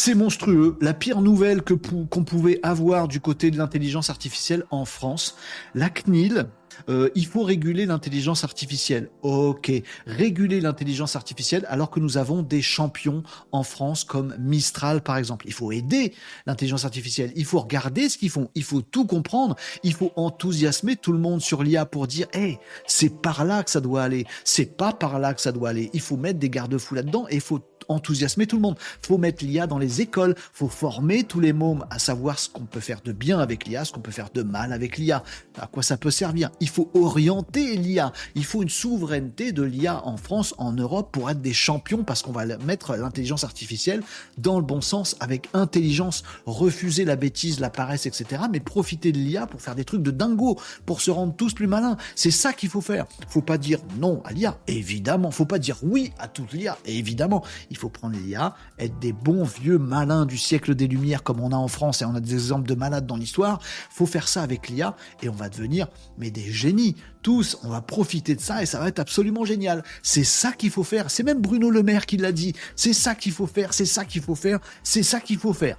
C'est monstrueux. La pire nouvelle que qu'on pouvait avoir du côté de l'intelligence artificielle en France, la CNIL, euh, il faut réguler l'intelligence artificielle. Ok, réguler l'intelligence artificielle alors que nous avons des champions en France comme Mistral par exemple. Il faut aider l'intelligence artificielle. Il faut regarder ce qu'ils font. Il faut tout comprendre. Il faut enthousiasmer tout le monde sur l'IA pour dire, hey, c'est par là que ça doit aller. C'est pas par là que ça doit aller. Il faut mettre des garde-fous là-dedans et il faut enthousiasmer tout le monde. Faut mettre l'IA dans les écoles, faut former tous les mômes à savoir ce qu'on peut faire de bien avec l'IA, ce qu'on peut faire de mal avec l'IA, à quoi ça peut servir? Il faut orienter l'IA. Il faut une souveraineté de l'IA en France, en Europe, pour être des champions, parce qu'on va mettre l'intelligence artificielle dans le bon sens, avec intelligence, refuser la bêtise, la paresse, etc., mais profiter de l'IA pour faire des trucs de dingo, pour se rendre tous plus malins. C'est ça qu'il faut faire. Faut pas dire non à l'IA, évidemment. Faut pas dire oui à toute l'IA, évidemment. Faut prendre l'IA, être des bons vieux malins du siècle des Lumières comme on a en France et on a des exemples de malades dans l'histoire. Faut faire ça avec l'IA et on va devenir mais des génies. Tous, on va profiter de ça et ça va être absolument génial. C'est ça qu'il faut faire. C'est même Bruno Le Maire qui l'a dit. C'est ça qu'il faut faire. C'est ça qu'il faut faire. C'est ça qu'il faut faire.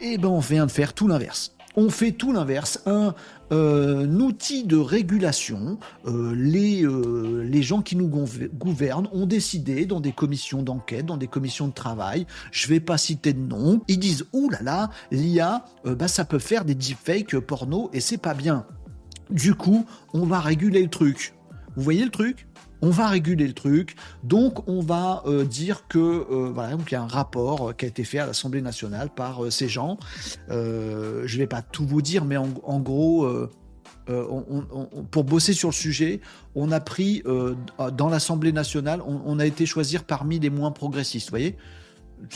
Et eh ben on vient de faire tout l'inverse on fait tout l'inverse. Un, euh, outil de régulation. Euh, les, euh, les gens qui nous gouvernent ont décidé dans des commissions d'enquête, dans des commissions de travail, je vais pas citer de nom, ils disent ouh là là, l'IA, bah ça peut faire des deepfakes porno et c'est pas bien. Du coup, on va réguler le truc. Vous voyez le truc? On va réguler le truc, donc on va euh, dire que euh, voilà, donc il y a un rapport euh, qui a été fait à l'Assemblée nationale par ces gens. je ne vais pas tout vous dire, mais en, gros, pour bosser sur le sujet, on a pris dans l'Assemblée nationale, on, a été choisir parmi les moins progressistes, voyez?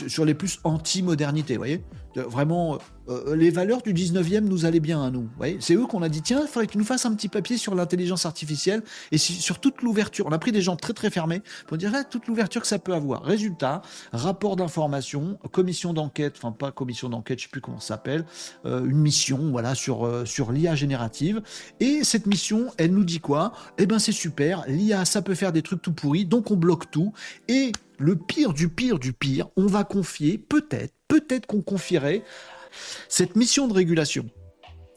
Sur les plus anti-modernité, voyez? Vraiment, euh, euh, les valeurs du 19e nous allaient bien à nous. Voyez c'est eux qu'on a dit, tiens, il faudrait qu'ils nous fassent un petit papier sur l'intelligence artificielle et sur toute l'ouverture. On a pris des gens très très fermés pour dire là, toute l'ouverture que ça peut avoir. Résultat, rapport d'information, commission d'enquête, enfin pas commission d'enquête, je sais plus comment ça s'appelle, euh, une mission, voilà, sur, sur l'IA générative. Et cette mission, elle nous dit quoi? Eh ben c'est super, l'IA, ça peut faire des trucs tout pourris, donc on bloque tout. Et le pire du pire du pire, on va confier, peut-être, peut-être qu'on confierait cette mission de régulation.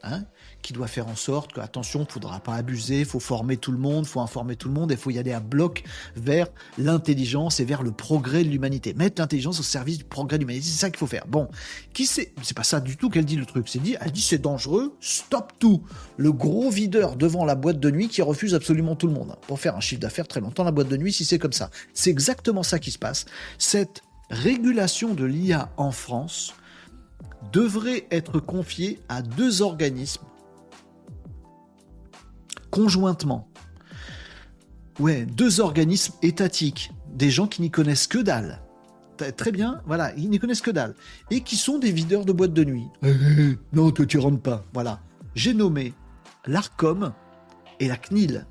Hein, qui doit faire en sorte que, attention, il faudra pas abuser, il faut former tout le monde, il faut informer tout le monde, il faut y aller à bloc vers l'intelligence et vers le progrès de l'humanité. Mettre l'intelligence au service du progrès de l'humanité, c'est ça qu'il faut faire. Bon, qui c'est C'est pas ça du tout qu'elle dit le truc. C'est dit, elle dit c'est dangereux, stop tout. Le gros videur devant la boîte de nuit qui refuse absolument tout le monde. Pour faire un chiffre d'affaires très longtemps, la boîte de nuit, si c'est comme ça. C'est exactement ça qui se passe. Cette régulation de l'IA en France devrait être confiée à deux organismes conjointement. Ouais, deux organismes étatiques, des gens qui n'y connaissent que dalle. Très bien, voilà, ils n'y connaissent que dalle. Et qui sont des videurs de boîtes de nuit. Eh, eh, eh, non, toi tu rentres pas. Voilà. J'ai nommé l'ARCOM et la CNIL.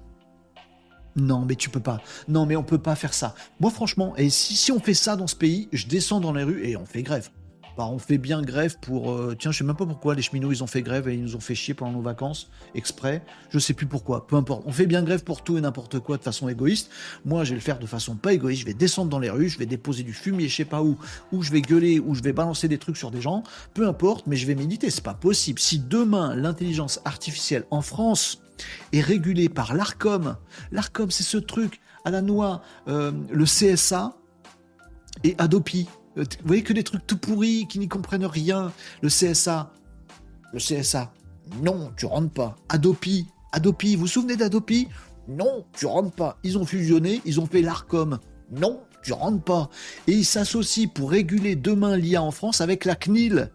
Non, mais tu peux pas. Non, mais on peut pas faire ça. Moi, franchement, et si, si on fait ça dans ce pays, je descends dans les rues et on fait grève. Bah, on fait bien grève pour. Euh, tiens, je sais même pas pourquoi les cheminots ils ont fait grève et ils nous ont fait chier pendant nos vacances exprès. Je sais plus pourquoi. Peu importe. On fait bien grève pour tout et n'importe quoi de façon égoïste. Moi, je vais le faire de façon pas égoïste. Je vais descendre dans les rues, je vais déposer du fumier, je sais pas où, ou je vais gueuler, ou je vais balancer des trucs sur des gens. Peu importe, mais je vais méditer. C'est pas possible. Si demain l'intelligence artificielle en France est régulée par l'Arcom, l'Arcom c'est ce truc à la noix, euh, le CSA et Adopi. Euh, vous voyez que des trucs tout pourris qui n'y comprennent rien. Le CSA. Le CSA. Non, tu rentres pas. Adopi. Adopi. Vous vous souvenez d'Adopi? Non, tu rentres pas. Ils ont fusionné, ils ont fait l'ARCOM. Non, tu rentres pas. Et ils s'associent pour réguler demain l'IA en France avec la CNIL.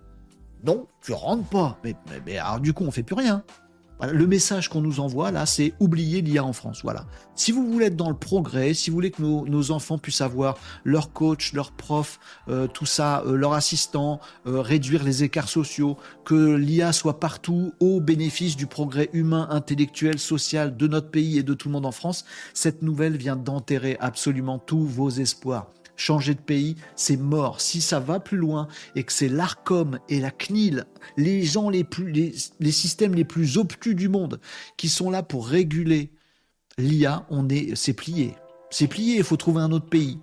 Non, tu rentres pas. Mais, mais alors du coup, on fait plus rien le message qu'on nous envoie là, c'est oublier l'IA en France. Voilà. Si vous voulez être dans le progrès, si vous voulez que nos, enfants puissent avoir leur coach, leur prof, euh, tout ça, euh, leur assistant, euh, réduire les écarts sociaux, que l'IA soit partout au bénéfice du progrès humain, intellectuel, social de notre pays et de tout le monde en France, cette nouvelle vient d'enterrer absolument tous vos espoirs changer de pays, c'est mort. Si ça va plus loin et que c'est l'ARCOM et la CNIL, les gens les plus, les, systèmes les plus obtus du monde, qui sont là pour réguler l'IA, on est, c'est plié. C'est plié, il faut trouver un autre pays.